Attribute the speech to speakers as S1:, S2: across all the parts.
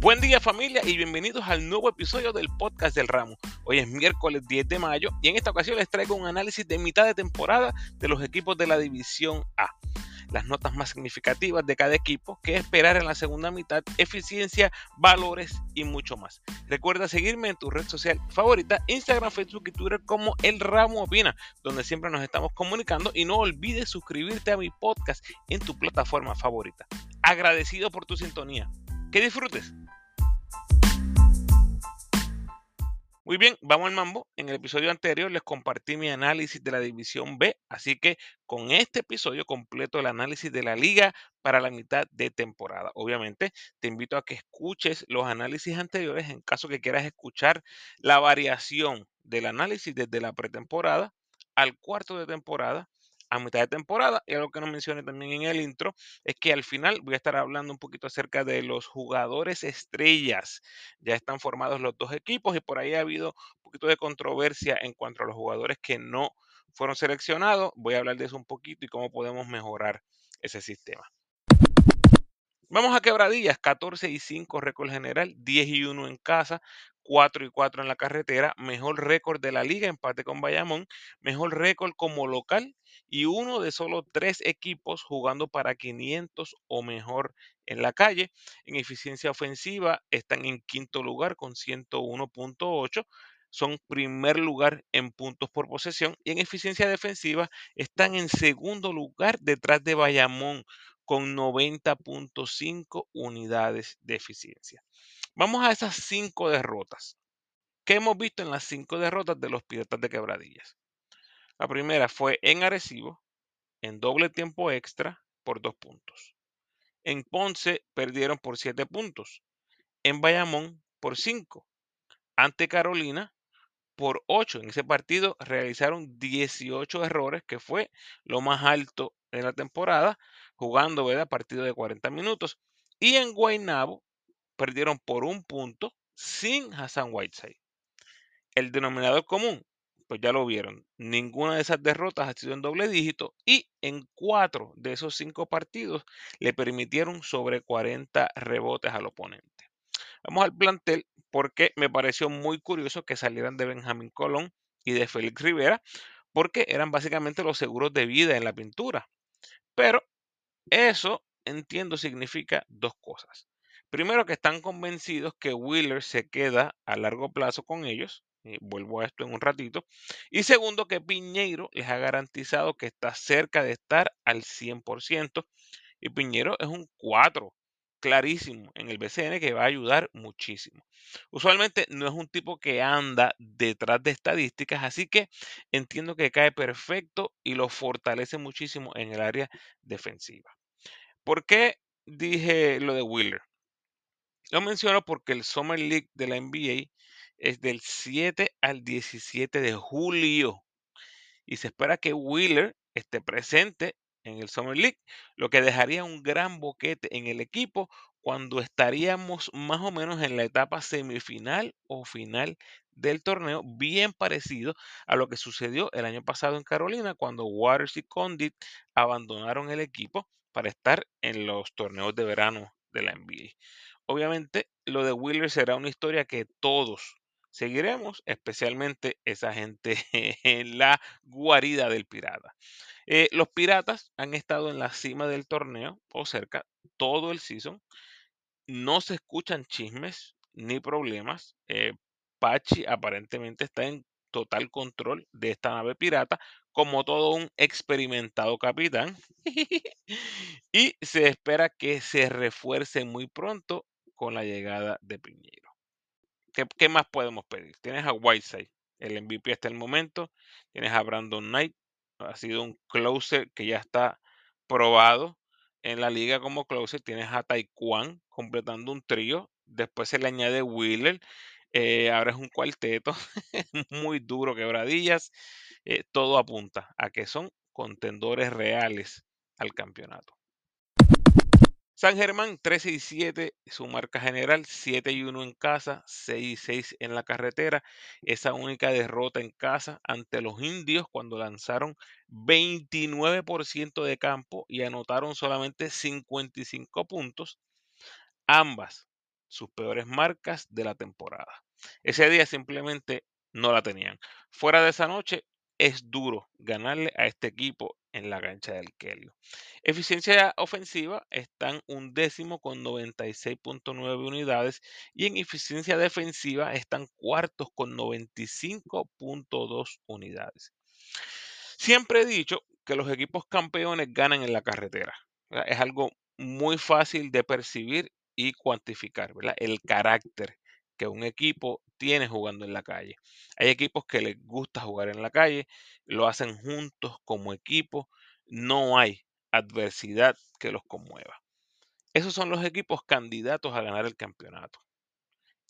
S1: Buen día familia y bienvenidos al nuevo episodio del podcast del ramo. Hoy es miércoles 10 de mayo y en esta ocasión les traigo un análisis de mitad de temporada de los equipos de la División A. Las notas más significativas de cada equipo, qué esperar en la segunda mitad, eficiencia, valores y mucho más. Recuerda seguirme en tu red social favorita, Instagram, Facebook y Twitter como El Ramo Opina, donde siempre nos estamos comunicando y no olvides suscribirte a mi podcast en tu plataforma favorita. Agradecido por tu sintonía. Que disfrutes. Muy bien, vamos al mambo. En el episodio anterior les compartí mi análisis de la división B, así que con este episodio completo el análisis de la liga para la mitad de temporada. Obviamente, te invito a que escuches los análisis anteriores en caso que quieras escuchar la variación del análisis desde la pretemporada al cuarto de temporada a mitad de temporada. Y algo que no mencioné también en el intro es que al final voy a estar hablando un poquito acerca de los jugadores estrellas. Ya están formados los dos equipos y por ahí ha habido un poquito de controversia en cuanto a los jugadores que no fueron seleccionados. Voy a hablar de eso un poquito y cómo podemos mejorar ese sistema. Vamos a quebradillas, 14 y 5 récord general, 10 y 1 en casa, 4 y 4 en la carretera, mejor récord de la liga, empate con Bayamón, mejor récord como local y uno de solo tres equipos jugando para 500 o mejor en la calle. En eficiencia ofensiva están en quinto lugar con 101.8 son primer lugar en puntos por posesión y en eficiencia defensiva están en segundo lugar detrás de Bayamón con 90.5 unidades de eficiencia. Vamos a esas cinco derrotas. ¿Qué hemos visto en las cinco derrotas de los Piratas de Quebradillas? La primera fue en Arecibo, en doble tiempo extra, por dos puntos. En Ponce perdieron por siete puntos. En Bayamón por cinco. Ante Carolina por ocho. En ese partido realizaron 18 errores, que fue lo más alto en la temporada, jugando ¿verdad? partido de 40 minutos. Y en Guaynabo perdieron por un punto sin Hassan Whiteside. El denominador común, pues ya lo vieron, ninguna de esas derrotas ha sido en doble dígito y en cuatro de esos cinco partidos le permitieron sobre 40 rebotes al oponente. Vamos al plantel porque me pareció muy curioso que salieran de Benjamín Colón y de Félix Rivera porque eran básicamente los seguros de vida en la pintura. Pero eso, entiendo, significa dos cosas. Primero, que están convencidos que Wheeler se queda a largo plazo con ellos. Y vuelvo a esto en un ratito. Y segundo, que Piñeiro les ha garantizado que está cerca de estar al 100%. Y Piñeiro es un 4 clarísimo en el BCN que va a ayudar muchísimo. Usualmente no es un tipo que anda detrás de estadísticas, así que entiendo que cae perfecto y lo fortalece muchísimo en el área defensiva. ¿Por qué dije lo de Wheeler? Lo menciono porque el Summer League de la NBA es del 7 al 17 de julio y se espera que Wheeler esté presente en el Summer League, lo que dejaría un gran boquete en el equipo cuando estaríamos más o menos en la etapa semifinal o final del torneo, bien parecido a lo que sucedió el año pasado en Carolina cuando Waters y Condit abandonaron el equipo para estar en los torneos de verano de la NBA. Obviamente, lo de Wheeler será una historia que todos seguiremos, especialmente esa gente en la guarida del pirata. Eh, los piratas han estado en la cima del torneo o cerca todo el season. No se escuchan chismes ni problemas. Eh, Pachi aparentemente está en total control de esta nave pirata, como todo un experimentado capitán. y se espera que se refuerce muy pronto con la llegada de Piñero. ¿Qué, más podemos pedir? Tienes a Whiteside, el MVP hasta el momento. Tienes a Brandon Knight, ha sido un closer que ya está probado en la liga como closer. Tienes a Taekwondo completando un trío. Después se le añade Wheeler. Eh, ahora es un cuarteto muy duro, quebradillas. Eh, todo apunta a que son contendores reales al campeonato. San Germán 13 y 7, su marca general, 7 y 1 en casa, 6 y 6 en la carretera. Esa única derrota en casa ante los indios cuando lanzaron 29% de campo y anotaron solamente 55 puntos. Ambas sus peores marcas de la temporada. Ese día simplemente no la tenían. Fuera de esa noche, es duro ganarle a este equipo en la cancha del Kelly. Eficiencia ofensiva están un décimo con 96.9 unidades y en eficiencia defensiva están cuartos con 95.2 unidades. Siempre he dicho que los equipos campeones ganan en la carretera. Es algo muy fácil de percibir y cuantificar. El carácter que un equipo tiene jugando en la calle. Hay equipos que les gusta jugar en la calle, lo hacen juntos como equipo, no hay adversidad que los conmueva. Esos son los equipos candidatos a ganar el campeonato.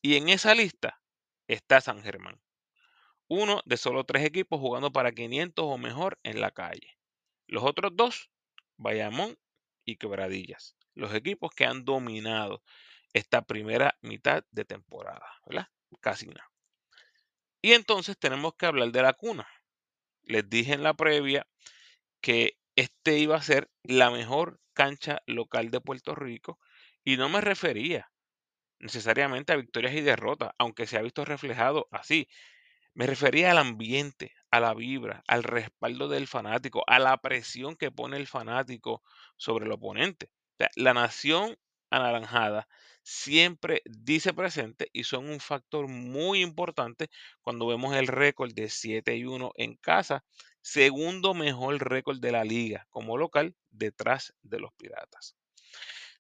S1: Y en esa lista está San Germán uno de solo tres equipos jugando para 500 o mejor en la calle. Los otros dos, Bayamón y Quebradillas. Los equipos que han dominado esta primera mitad de temporada, ¿verdad? Casi nada. Y entonces tenemos que hablar de la cuna. Les dije en la previa que este iba a ser la mejor cancha local de Puerto Rico y no me refería necesariamente a victorias y derrotas, aunque se ha visto reflejado así. Me refería al ambiente, a la vibra, al respaldo del fanático, a la presión que pone el fanático sobre el oponente. la nación anaranjada siempre dice presente y son un factor muy importante cuando vemos el récord de 7 y 1 en casa, segundo mejor récord de la liga como local detrás de los Piratas.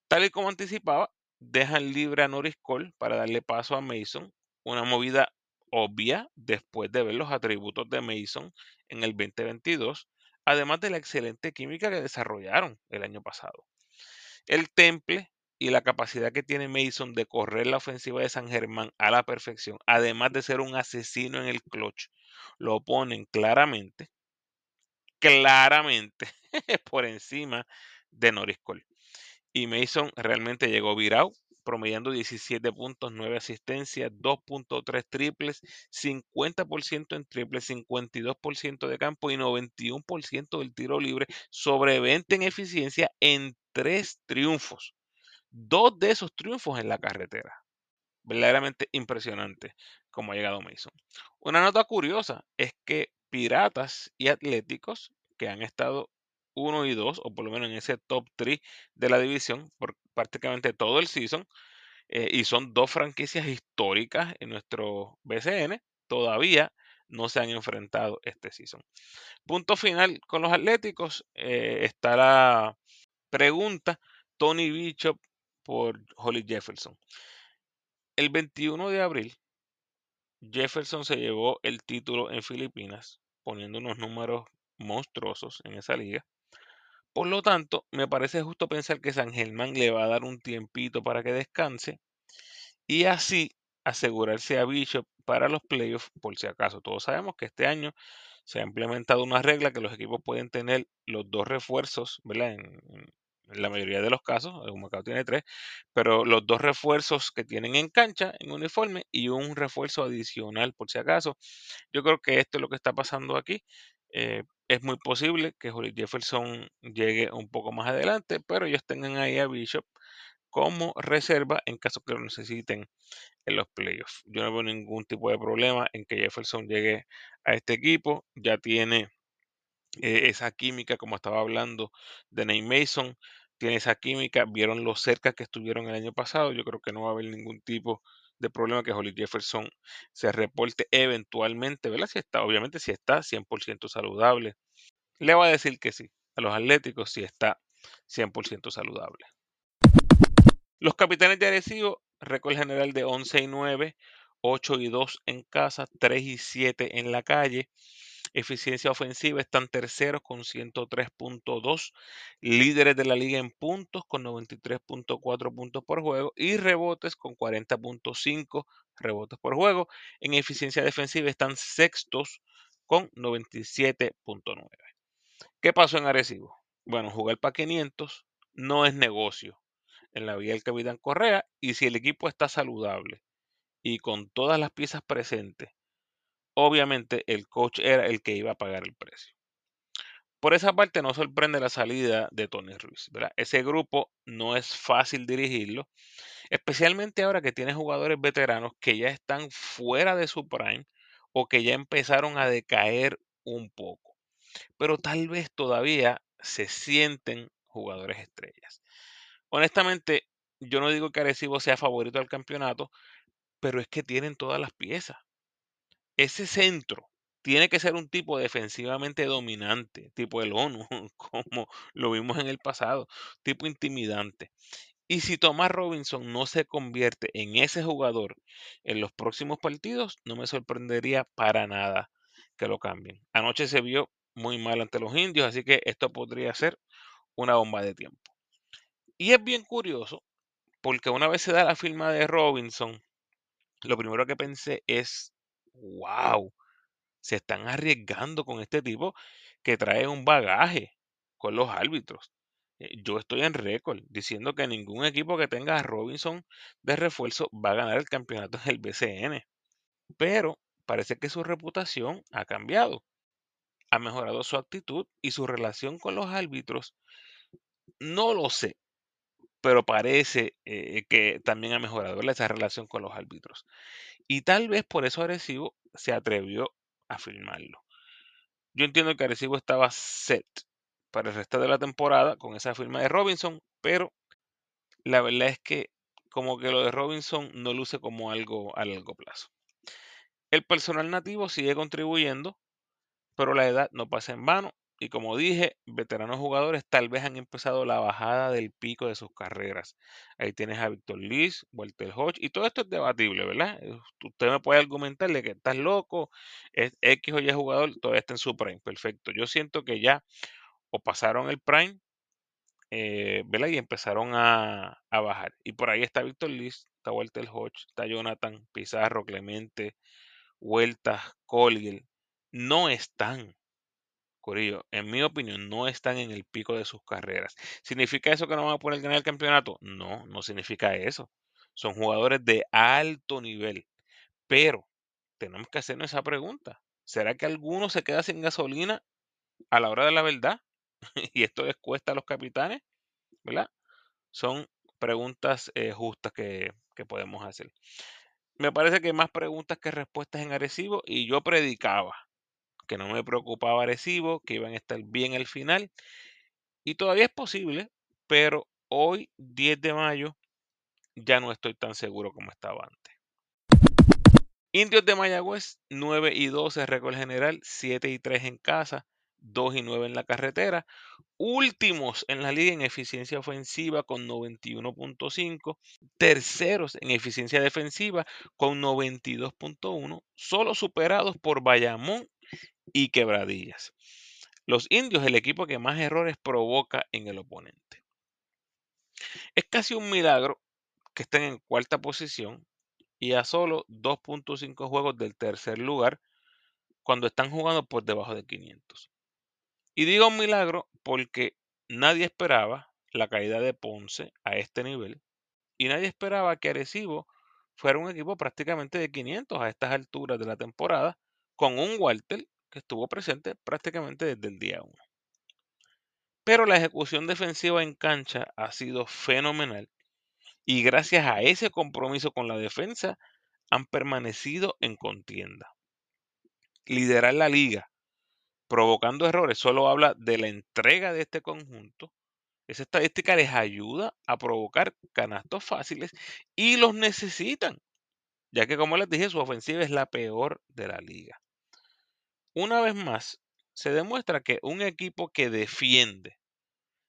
S1: Tal y como anticipaba, dejan libre a Norris Cole para darle paso a Mason, una movida obvia después de ver los atributos de Mason en el 2022, además de la excelente química que desarrollaron el año pasado. El temple y la capacidad que tiene Mason de correr la ofensiva de San Germán a la perfección, además de ser un asesino en el clutch, lo ponen claramente, claramente por encima de Norris Cole. Y Mason realmente llegó virado promediando 17 puntos, 9 asistencias, 2.3 triples, 50% en triples, 52% de campo y 91% del tiro libre, sobre 20 en eficiencia en tres triunfos. Dos de esos triunfos en la carretera. Verdaderamente impresionante como ha llegado Mason. Una nota curiosa es que Piratas y Atléticos, que han estado uno y dos, o por lo menos en ese top 3 de la división por prácticamente todo el season, eh, y son dos franquicias históricas en nuestro BCN, todavía no se han enfrentado este season. Punto final con los Atléticos, eh, está la pregunta Tony Bishop por Holly Jefferson. El 21 de abril, Jefferson se llevó el título en Filipinas, poniendo unos números monstruosos en esa liga. Por lo tanto, me parece justo pensar que San Germán le va a dar un tiempito para que descanse y así asegurarse a Bishop para los playoffs por si acaso. Todos sabemos que este año se ha implementado una regla que los equipos pueden tener los dos refuerzos, ¿verdad? La mayoría de los casos, el mercado tiene tres, pero los dos refuerzos que tienen en cancha, en uniforme, y un refuerzo adicional por si acaso. Yo creo que esto es lo que está pasando aquí. Eh, es muy posible que Holly Jefferson llegue un poco más adelante, pero ellos tengan ahí a Bishop como reserva en caso que lo necesiten en los playoffs. Yo no veo ningún tipo de problema en que Jefferson llegue a este equipo. Ya tiene eh, esa química, como estaba hablando de Nate Mason, tiene esa química. Vieron lo cerca que estuvieron el año pasado. Yo creo que no va a haber ningún tipo de problema que Holly Jefferson se reporte eventualmente, ¿verdad? Si está, obviamente, si está 100% saludable. Le va a decir que sí a los Atléticos si está 100% saludable. Los capitanes de Arecibo, récord general de 11 y 9, 8 y 2 en casa, 3 y 7 en la calle. Eficiencia ofensiva están terceros con 103.2, líderes de la liga en puntos con 93.4 puntos por juego y rebotes con 40.5 rebotes por juego. En eficiencia defensiva están sextos con 97.9. ¿Qué pasó en Arecibo? Bueno, jugar para 500 no es negocio en la vía del Capitán Correa y si el equipo está saludable y con todas las piezas presentes, obviamente el coach era el que iba a pagar el precio. Por esa parte no sorprende la salida de Tony Ruiz. Ese grupo no es fácil dirigirlo, especialmente ahora que tiene jugadores veteranos que ya están fuera de su prime o que ya empezaron a decaer un poco, pero tal vez todavía se sienten jugadores estrellas. Honestamente, yo no digo que Arecibo sea favorito al campeonato, pero es que tienen todas las piezas. Ese centro tiene que ser un tipo defensivamente dominante, tipo el ONU, como lo vimos en el pasado, tipo intimidante. Y si Tomás Robinson no se convierte en ese jugador en los próximos partidos, no me sorprendería para nada que lo cambien. Anoche se vio muy mal ante los indios, así que esto podría ser una bomba de tiempo. Y es bien curioso, porque una vez se da la firma de Robinson, lo primero que pensé es, wow, se están arriesgando con este tipo que trae un bagaje con los árbitros. Eh, Yo estoy en récord diciendo que ningún equipo que tenga a Robinson de refuerzo va a ganar el campeonato en el BCN. Pero parece que su reputación ha cambiado. Ha mejorado su actitud y su relación con los árbitros. No lo sé, pero parece eh, que también ha mejorado esa relación con los árbitros. Y tal vez por eso Arecibo se atrevió a firmarlo. Yo entiendo que Arecibo estaba set para el resto de la temporada con esa firma de Robinson, pero la verdad es que como que lo de Robinson no luce como algo a largo plazo. El personal nativo sigue contribuyendo, pero la edad no pasa en vano. Y como dije, veteranos jugadores tal vez han empezado la bajada del pico de sus carreras. Ahí tienes a Víctor Liz, Walter Hodge, y todo esto es debatible, ¿verdad? Eh, Usted me puede argumentar de que estás loco, es X o Y jugador, todavía está en su prime. Perfecto. Yo siento que ya o pasaron el prime, eh, ¿verdad? Y empezaron a, a bajar. Y por ahí está Víctor Liz, está Walter Hodge, está Jonathan, Pizarro, Clemente, Huertas, Colgill. No están Corillo, en mi opinión, no están en el pico de sus carreras. ¿Significa eso que no van a poder ganar el campeonato? No, no significa eso. Son jugadores de alto nivel. Pero tenemos que hacernos esa pregunta. ¿Será que alguno se queda sin gasolina a la hora de la verdad? y esto les cuesta a los capitanes, ¿verdad? Son preguntas eh, justas que, que podemos hacer. Me parece que hay más preguntas que respuestas en Arecibo y yo predicaba que no me preocupaba Arecibo, que iban a estar bien al final. Y todavía es posible, pero hoy, 10 de mayo, ya no estoy tan seguro como estaba antes. Indios de Mayagüez, 9 y 12 récord general, 7 y 3 en casa, 2 y 9 en la carretera. Últimos en la liga en eficiencia ofensiva con 91.5. Terceros en eficiencia defensiva con 92.1. Solo superados por Bayamón y Quebradillas. Los indios, el equipo que más errores provoca en el oponente. Es casi un milagro que estén en cuarta posición y a solo 2.5 juegos del tercer lugar cuando están jugando por debajo de 500. Y digo un milagro porque nadie esperaba la caída de Ponce a este nivel y nadie esperaba que Arecibo fuera un equipo prácticamente de 500 a estas alturas de la temporada con un Walter que estuvo presente prácticamente desde el día 1. Pero la ejecución defensiva en cancha ha sido fenomenal y gracias a ese compromiso con la defensa han permanecido en contienda. Liderar la liga provocando errores solo habla de la entrega de este conjunto. Esa estadística les ayuda a provocar canastos fáciles y los necesitan, ya que como les dije, su ofensiva es la peor de la liga. Una vez más, se demuestra que un equipo que defiende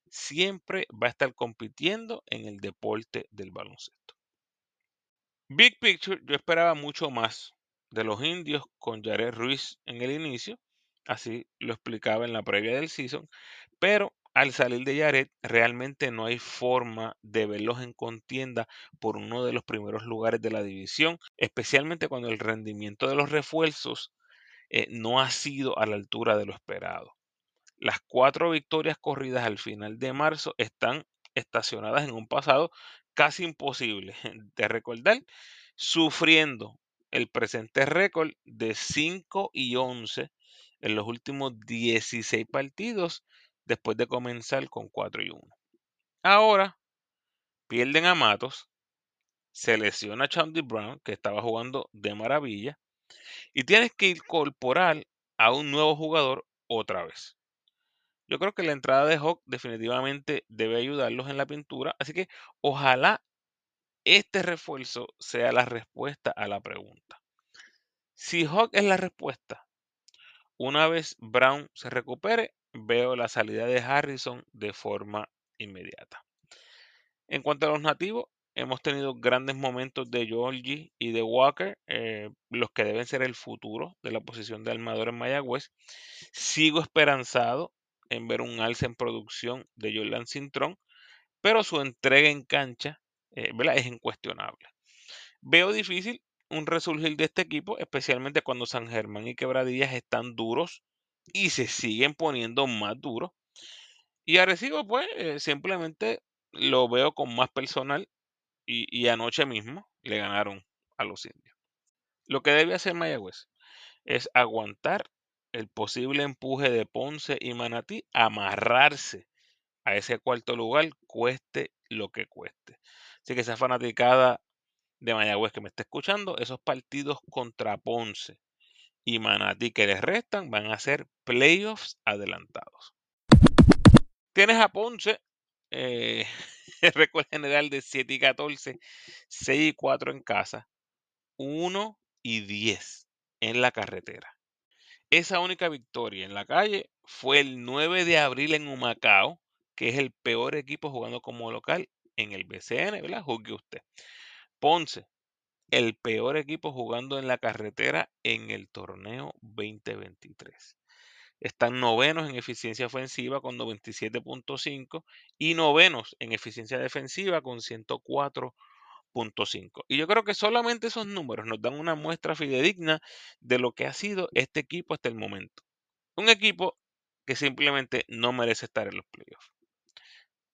S1: siempre va a estar compitiendo en el deporte del baloncesto. Big Picture, yo esperaba mucho más de los indios con Jared Ruiz en el inicio, así lo explicaba en la previa del season, pero al salir de Jared realmente no hay forma de verlos en contienda por uno de los primeros lugares de la división, especialmente cuando el rendimiento de los refuerzos eh, no ha sido a la altura de lo esperado. Las cuatro victorias corridas al final de marzo están estacionadas en un pasado casi imposible de recordar, sufriendo el presente récord de 5 y 11 en los últimos 16 partidos después de comenzar con 4 y 1. Ahora pierden a Matos, se lesiona a Chandy Brown, que estaba jugando de maravilla, y tienes que incorporar a un nuevo jugador otra vez. Yo creo que la entrada de Hawk definitivamente debe ayudarlos en la pintura, así que ojalá este refuerzo sea la respuesta a la pregunta. Si Hawk es la respuesta, una vez Brown se recupere, veo la salida de Harrison de forma inmediata. En cuanto a los nativos, hemos tenido grandes momentos de Georgie y de Walker, eh, los que deben ser el futuro de la posición de armador en Mayagüez. Sigo esperanzado en ver un alce en producción de Jordan Cintrón, pero su entrega en cancha eh, es incuestionable. Veo difícil un resurgir de este equipo, especialmente cuando San Germán y Quebradillas están duros y se siguen poniendo más duros. Y Arecibo, pues, eh, simplemente lo veo con más personal y, anoche mismo le ganaron a los indios. Lo que debe hacer Mayagüez es aguantar el posible empuje de Ponce y Manatí, amarrarse a ese cuarto lugar, cueste lo que cueste. Así que esa fanaticada de Mayagüez que me está escuchando, esos partidos contra Ponce y Manatí que les restan van a ser playoffs adelantados. Tienes a Ponce, eh, el récord general de 7 y 14, 6 y 4 en casa, 1 y 10 en la carretera. Esa única victoria en la calle fue el 9 de abril en Humacao, que es el peor equipo jugando como local en el BCN, ¿verdad? Juzgue usted. Ponce, el peor equipo jugando en la carretera en el torneo 2023. Están novenos en eficiencia ofensiva con 97.5 y novenos en eficiencia defensiva con 104 y yo creo que solamente esos números nos dan una muestra fidedigna de lo que ha sido este equipo hasta el momento. Un equipo que simplemente no merece estar en los playoffs.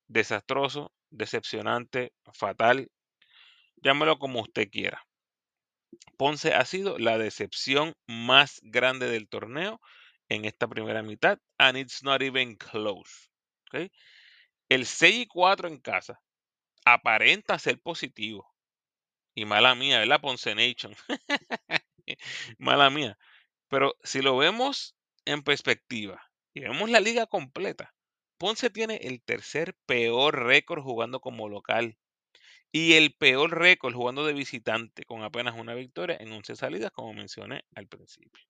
S1: Desastroso, decepcionante, fatal, llámelo como usted quiera. Ponce ha sido la decepción más grande del torneo en esta primera mitad, and it's not even close. El 6 y 4 en casa aparenta ser positivo. Y mala mía, ¿verdad? Ponce Nation. mala mía. Pero si lo vemos en perspectiva y vemos la liga completa, Ponce tiene el tercer peor récord jugando como local y el peor récord jugando de visitante con apenas una victoria en 11 salidas, como mencioné al principio.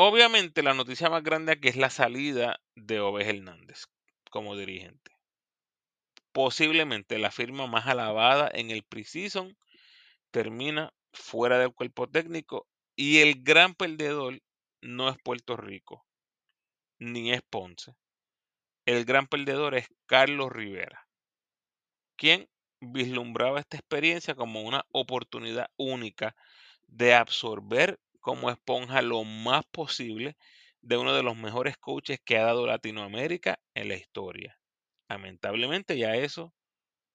S1: Obviamente la noticia más grande aquí es la salida de Oves Hernández como dirigente posiblemente la firma más alabada en el preseason, termina fuera del cuerpo técnico y el gran perdedor no es Puerto Rico, ni es Ponce. El gran perdedor es Carlos Rivera, quien vislumbraba esta experiencia como una oportunidad única de absorber como esponja lo más posible de uno de los mejores coaches que ha dado Latinoamérica en la historia. Lamentablemente ya eso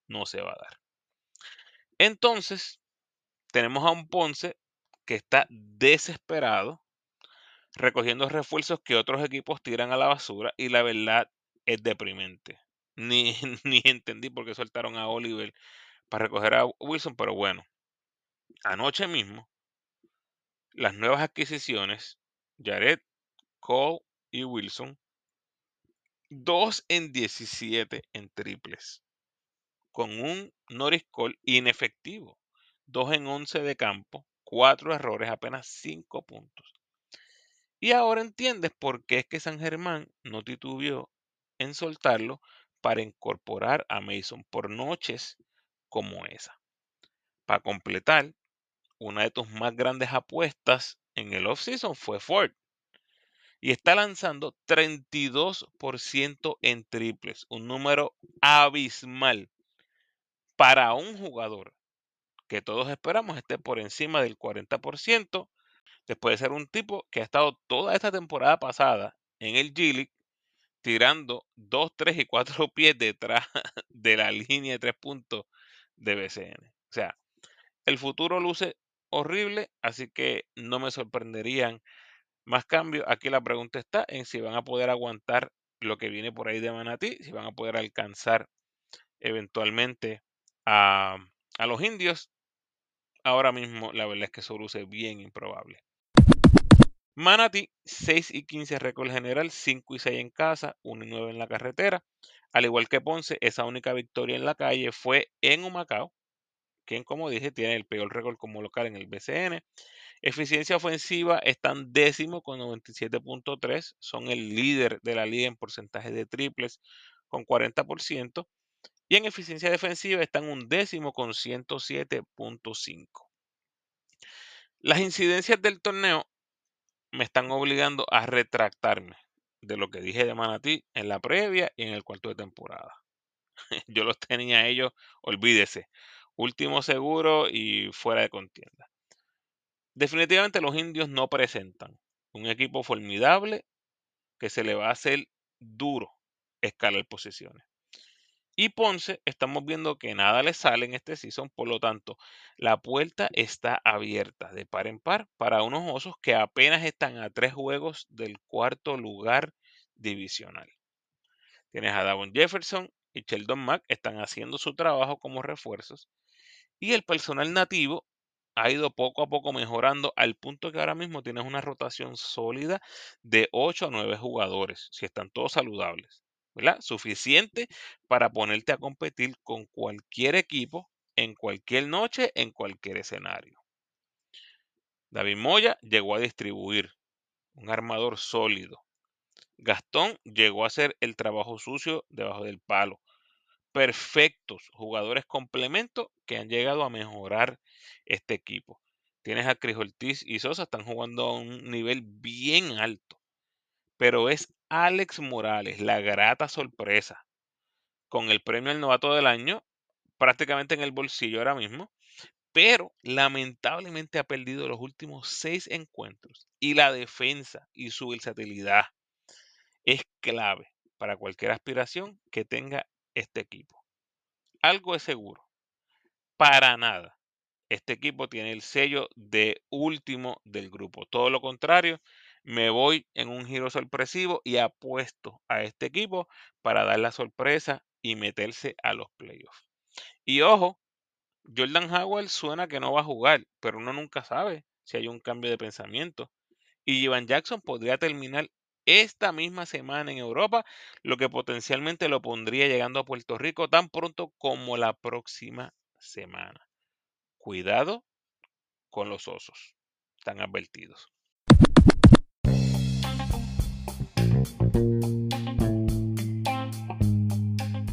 S1: no se va a dar. Entonces, tenemos a un Ponce que está desesperado recogiendo refuerzos que otros equipos tiran a la basura y la verdad es deprimente. Ni, ni entendí por qué soltaron a Oliver para recoger a Wilson, pero bueno, anoche mismo las nuevas adquisiciones, Jared, Cole y Wilson, 2 en 17 en triples, con un Norris Cole inefectivo, 2 en 11 de campo, 4 errores, apenas 5 puntos. Y ahora entiendes por qué es que San Germán no titubeó en soltarlo para incorporar a Mason por noches como esa. Para completar, una de tus más grandes apuestas en el offseason fue Ford y está lanzando 32% en triples, un número abismal para un jugador que todos esperamos esté por encima del 40%, después de ser un tipo que ha estado toda esta temporada pasada en el G tirando 2, 3 y 4 pies detrás de la línea de 3 puntos de BCN. O sea, el futuro luce horrible, así que no me sorprenderían Más cambio, aquí la pregunta está en si van a poder aguantar lo que viene por ahí de Manatí, si van a poder alcanzar eventualmente a, a los indios. Ahora mismo la verdad es que eso luce bien improbable. Manatí, 6 y 15 récord general, 5 y 6 en casa, 1 y 9 en la carretera. Al igual que Ponce, esa única victoria en la calle fue en Humacao, quien como dije tiene el peor récord como local en el BCN. Eficiencia ofensiva están décimo con 97.3, son el líder de la liga en porcentaje de triples con 40%, y en eficiencia defensiva están un décimo con 107.5. Las incidencias del torneo me están obligando a retractarme de lo que dije de Manatí en la previa y en el cuarto de temporada. Yo los tenía ellos, olvídese, último seguro y fuera de contienda. Definitivamente los indios no presentan un equipo formidable que se le va a hacer duro escalar posiciones. Y Ponce, estamos viendo que nada le sale en este season, por lo tanto, la puerta está abierta de par en par para unos osos que apenas están a tres juegos del cuarto lugar divisional. Tienes a Davon Jefferson y Sheldon Mack, están haciendo su trabajo como refuerzos. Y el personal nativo ha ido poco a poco mejorando al punto que ahora mismo tienes una rotación sólida de 8 a 9 jugadores, si están todos saludables. ¿verdad? Suficiente para ponerte a competir con cualquier equipo en cualquier noche, en cualquier escenario. David Moya llegó a distribuir un armador sólido. Gastón llegó a hacer el trabajo sucio debajo del palo. Perfectos jugadores complementos que han llegado a mejorar este equipo. Tienes a Cris Ortiz y Sosa, están jugando a un nivel bien alto. Pero es Alex Morales, la grata sorpresa, con el premio al novato del año prácticamente en el bolsillo ahora mismo, pero lamentablemente ha perdido los últimos seis encuentros y la defensa y su versatilidad es clave para cualquier aspiración que tenga este equipo. Algo es seguro, para nada. Este equipo tiene el sello de último del grupo. Todo lo contrario, me voy en un giro sorpresivo y apuesto a este equipo para dar la sorpresa y meterse a los playoffs. Y ojo, Jordan Howard suena que no va a jugar, pero uno nunca sabe si hay un cambio de pensamiento. Y Ivan Jackson podría terminar esta misma semana en Europa, lo que potencialmente lo pondría llegando a Puerto Rico tan pronto como la próxima semana. Cuidado con los osos, están advertidos.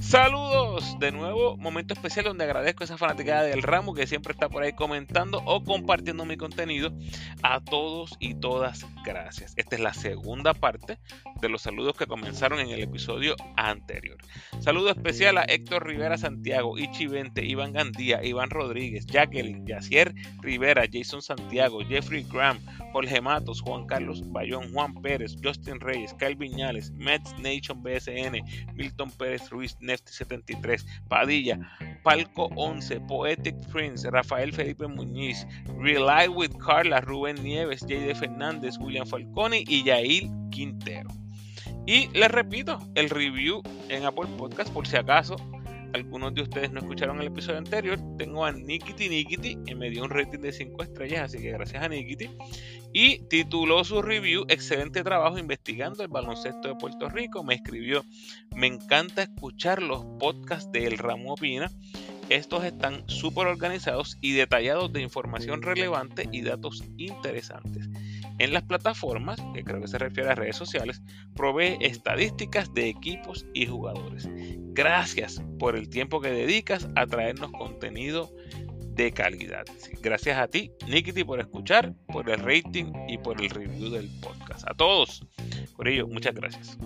S1: Saludos de nuevo, momento especial donde agradezco a esa fanática del ramo que siempre está por ahí comentando o compartiendo mi contenido. A todos y todas, gracias. Esta es la segunda parte de los saludos que comenzaron en el episodio anterior. Saludo especial a Héctor Rivera Santiago, Ichi Vente, Iván Gandía, Iván Rodríguez, Jacqueline, Yacier Rivera, Jason Santiago, Jeffrey Graham, Jorge Matos, Juan Carlos Bayón, Juan Pérez, Justin Reyes, Kyle Viñales, Mets Nation BSN, Milton Pérez Ruiz, Nefty 73, Padilla, Palco 11, Poetic Prince, Rafael Felipe Muñiz, Rely with Carla, Rubén Nieves, J.D. Fernández, William Falcone y Yair Quintero. Y les repito, el review en Apple Podcast, por si acaso algunos de ustedes no escucharon el episodio anterior, tengo a Nikiti Nikiti y me dio un rating de 5 estrellas, así que gracias a Nikiti. Y tituló su review Excelente trabajo investigando el baloncesto de Puerto Rico. Me escribió, me encanta escuchar los podcasts de El Ramo Opina. Estos están súper organizados y detallados de información relevante y datos interesantes. En las plataformas, que creo que se refiere a redes sociales, provee estadísticas de equipos y jugadores. Gracias por el tiempo que dedicas a traernos contenido de calidad. Gracias a ti, Nikiti, por escuchar, por el rating y por el review del podcast. A todos, por ello, muchas gracias.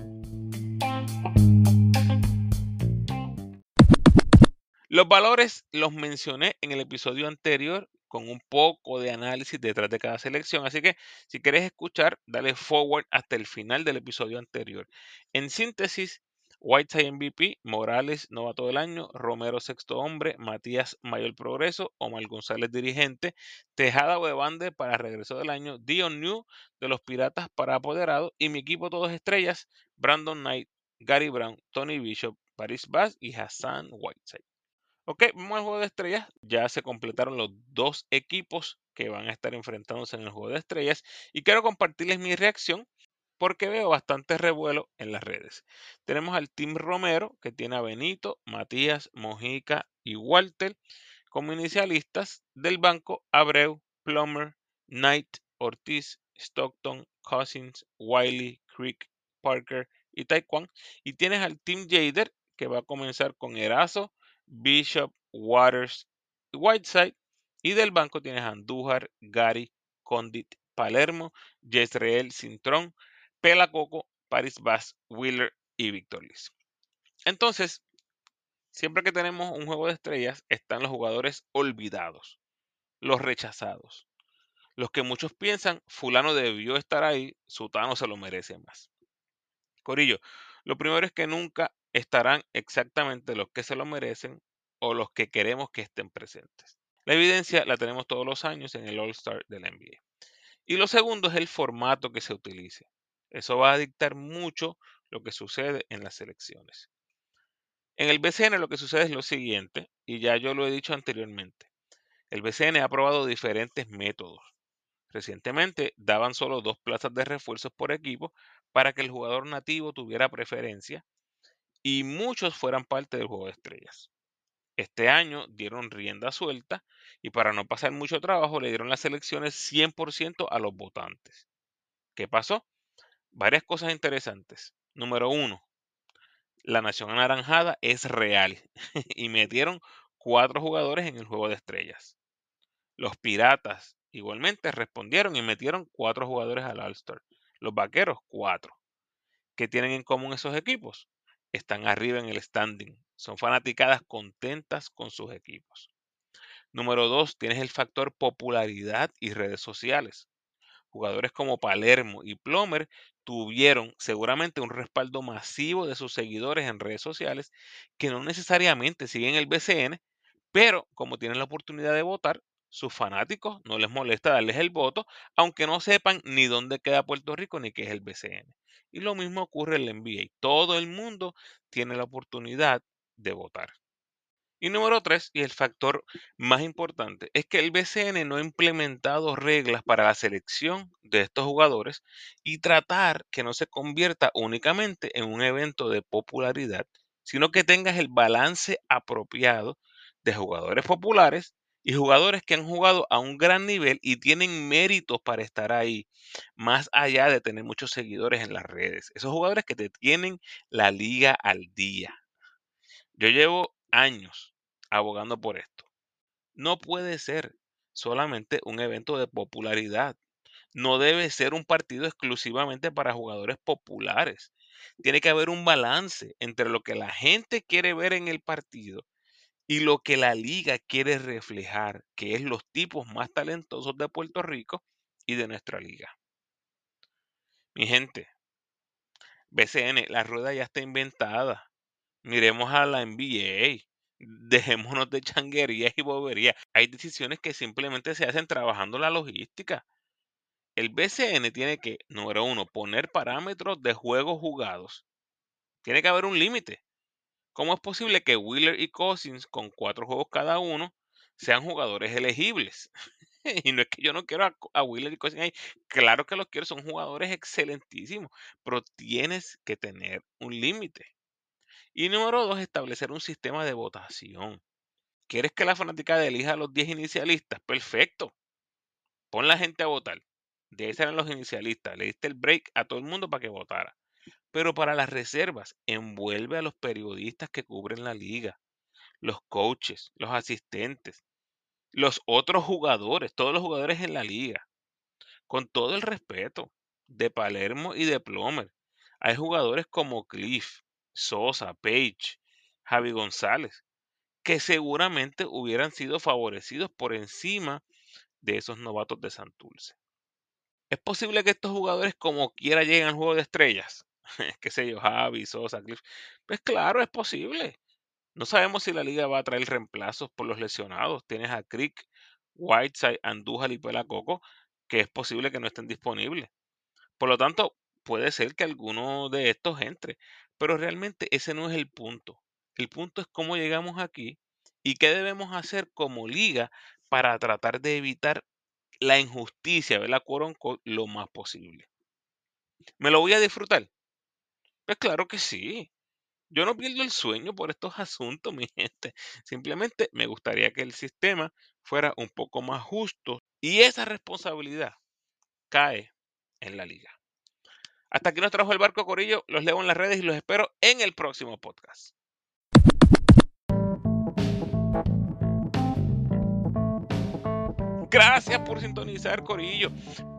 S1: Los valores los mencioné en el episodio anterior con un poco de análisis detrás de cada selección. Así que si quieres escuchar, dale forward hasta el final del episodio anterior. En síntesis, Whiteside MVP, Morales novato del año, Romero sexto hombre, Matías mayor progreso, Omar González dirigente, Tejada Webande para regreso del año, Dion New de los Piratas para apoderado y mi equipo todos estrellas, Brandon Knight, Gary Brown, Tony Bishop, Paris Bass y Hassan Whiteside. Ok, vamos al juego de estrellas. Ya se completaron los dos equipos que van a estar enfrentándose en el juego de estrellas y quiero compartirles mi reacción porque veo bastante revuelo en las redes. Tenemos al Team Romero, que tiene a Benito, Matías, Mojica y Walter como inicialistas del banco Abreu, Plummer, Knight, Ortiz, Stockton, Cousins, Wiley, Creek, Parker y Taekwondo. Y tienes al Team Jader, que va a comenzar con Erazo, Bishop, Waters y Whiteside. Y del banco tienes Andújar, Gary, Condit, Palermo, Jezreel, Cintrón, Pela Coco, Paris Bass, Wheeler y Victor Liz. Entonces, siempre que tenemos un juego de estrellas, están los jugadores olvidados, los rechazados, los que muchos piensan, fulano debió estar ahí, sutano se lo merece más. Corillo, lo primero es que nunca estarán exactamente los que se lo merecen o los que queremos que estén presentes. La evidencia la tenemos todos los años en el All-Star del NBA. Y lo segundo es el formato que se utilice. Eso va a dictar mucho lo que sucede en las elecciones. En el BCN lo que sucede es lo siguiente, y ya yo lo he dicho anteriormente. El BCN ha probado diferentes métodos. Recientemente daban solo dos plazas de refuerzos por equipo para que el jugador nativo tuviera preferencia y muchos fueran parte del juego de estrellas. Este año dieron rienda suelta y para no pasar mucho trabajo le dieron las elecciones 100% a los votantes. ¿Qué pasó? varias cosas interesantes. Número uno, la Nación Anaranjada es real y metieron cuatro jugadores en el juego de estrellas. Los Piratas igualmente respondieron y metieron cuatro jugadores al All-Star. Los Vaqueros, cuatro. ¿Qué tienen en común esos equipos? Están arriba en el standing. Son fanaticadas contentas con sus equipos. Número dos, tienes el factor popularidad y redes sociales. Jugadores como Palermo y Plomer tuvieron seguramente un respaldo masivo de sus seguidores en redes sociales que no necesariamente siguen el BCN, pero como tienen la oportunidad de votar, sus fanáticos no les molesta darles el voto, aunque no sepan ni dónde queda Puerto Rico ni qué es el BCN. Y lo mismo ocurre en la NBA. Todo el mundo tiene la oportunidad de votar. Y número tres, y el factor más importante, es que el BCN no ha implementado reglas para la selección de estos jugadores y tratar que no se convierta únicamente en un evento de popularidad, sino que tengas el balance apropiado de jugadores populares y jugadores que han jugado a un gran nivel y tienen méritos para estar ahí, más allá de tener muchos seguidores en las redes. Esos jugadores que te tienen la liga al día. Yo llevo años abogando por esto. No puede ser solamente un evento de popularidad. No debe ser un partido exclusivamente para jugadores populares. Tiene que haber un balance entre lo que la gente quiere ver en el partido y lo que la liga quiere reflejar, que es los tipos más talentosos de Puerto Rico y de nuestra liga. Mi gente, BCN, la rueda ya está inventada. Miremos a la NBA dejémonos de changuerías y boberías. Hay decisiones que simplemente se hacen trabajando la logística. El BCN tiene que, número uno, poner parámetros de juegos jugados. Tiene que haber un límite. ¿Cómo es posible que Wheeler y Cousins, con cuatro juegos cada uno, sean jugadores elegibles? y no es que yo no quiero a, Wheeler y Cousins ahí. Claro que los quiero, son jugadores excelentísimos, pero tienes que tener un límite. Y número dos, establecer un sistema de votación. ¿Quieres que la fanática elija a los 10 inicialistas? Perfecto. Pon la gente a votar. De ahí serán los inicialistas. Le diste el break a todo el mundo para que votara. Pero para las reservas, envuelve a los periodistas que cubren la liga, los coaches, los asistentes, los otros jugadores, todos los jugadores en la liga. Con todo el respeto de Palermo y de Plomer, hay jugadores como Cliff, Sosa, Page, Javi González, que seguramente hubieran sido favorecidos por encima de esos novatos de Santurce. ¿Es posible que estos jugadores como quiera lleguen al juego de estrellas? qué sé yo, Javi, Sosa, Cliff. Pues claro, es posible. No sabemos si la liga va a traer reemplazos por los lesionados. Tienes a Crick, Whiteside, Andújar y Pelacoco, que es posible que no estén disponibles. Por lo tanto, puede ser que alguno de estos entre, pero realmente ese no es el punto. El punto es cómo llegamos aquí y qué debemos hacer como liga para tratar de evitar la injusticia, ¿verdad? Quote lo más posible. ¿Me lo voy a disfrutar? Pues claro que sí. Yo no pierdo el sueño por estos asuntos, mi gente. Simplemente me gustaría que el sistema fuera un poco más justo y esa responsabilidad cae en la liga. Hasta aquí nos trajo el barco Corillo. Los leo en las redes y los espero en el próximo podcast. Gracias por sintonizar, Corillo.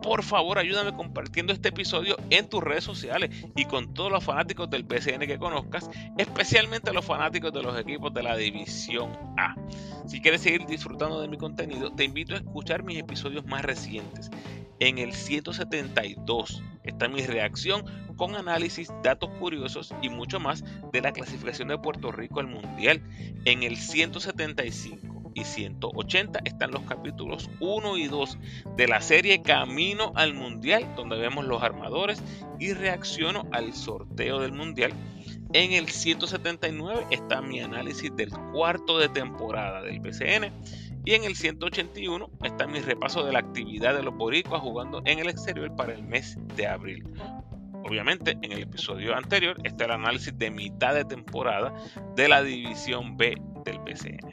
S1: Por favor, ayúdame compartiendo este episodio en tus redes sociales y con todos los fanáticos del PCN que conozcas, especialmente los fanáticos de los equipos de la División A. Si quieres seguir disfrutando de mi contenido, te invito a escuchar mis episodios más recientes. En el 172 está mi reacción con análisis, datos curiosos y mucho más de la clasificación de Puerto Rico al Mundial. En el 175 y 180 están los capítulos 1 y 2 de la serie Camino al Mundial, donde vemos los armadores y reacciono al sorteo del Mundial. En el 179 está mi análisis del cuarto de temporada del BCN. Y en el 181 está mi repaso de la actividad de los boricuas jugando en el exterior para el mes de abril. Obviamente, en el episodio anterior está el análisis de mitad de temporada de la División B del BCN.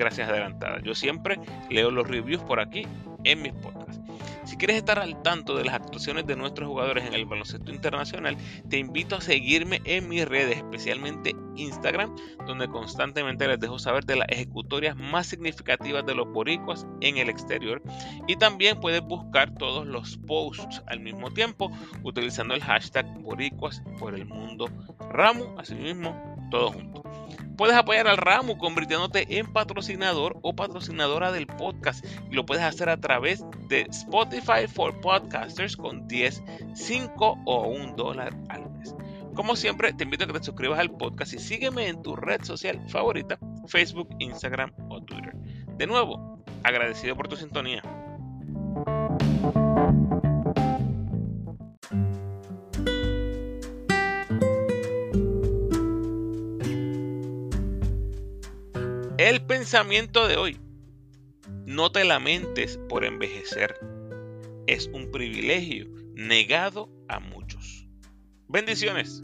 S1: gracias adelantadas. Yo siempre leo los reviews por aquí en mis podcasts. Si quieres estar al tanto de las actuaciones de nuestros jugadores en el baloncesto internacional, te invito a seguirme en mis redes, especialmente Instagram, donde constantemente les dejo saber de las ejecutorias más significativas de los boricuas en el exterior. Y también puedes buscar todos los posts al mismo tiempo utilizando el hashtag boricuas por el mundo ramo, así mismo, todo junto. Puedes apoyar al ramo convirtiéndote en patrocinador o patrocinadora del podcast y lo puedes hacer a través de Spotify for Podcasters con 10, 5 o 1 dólar al mes. Como siempre, te invito a que te suscribas al podcast y sígueme en tu red social favorita, Facebook, Instagram o Twitter. De nuevo, agradecido por tu sintonía. El pensamiento de hoy. No te lamentes por envejecer. Es un privilegio negado a muchos. Bendiciones.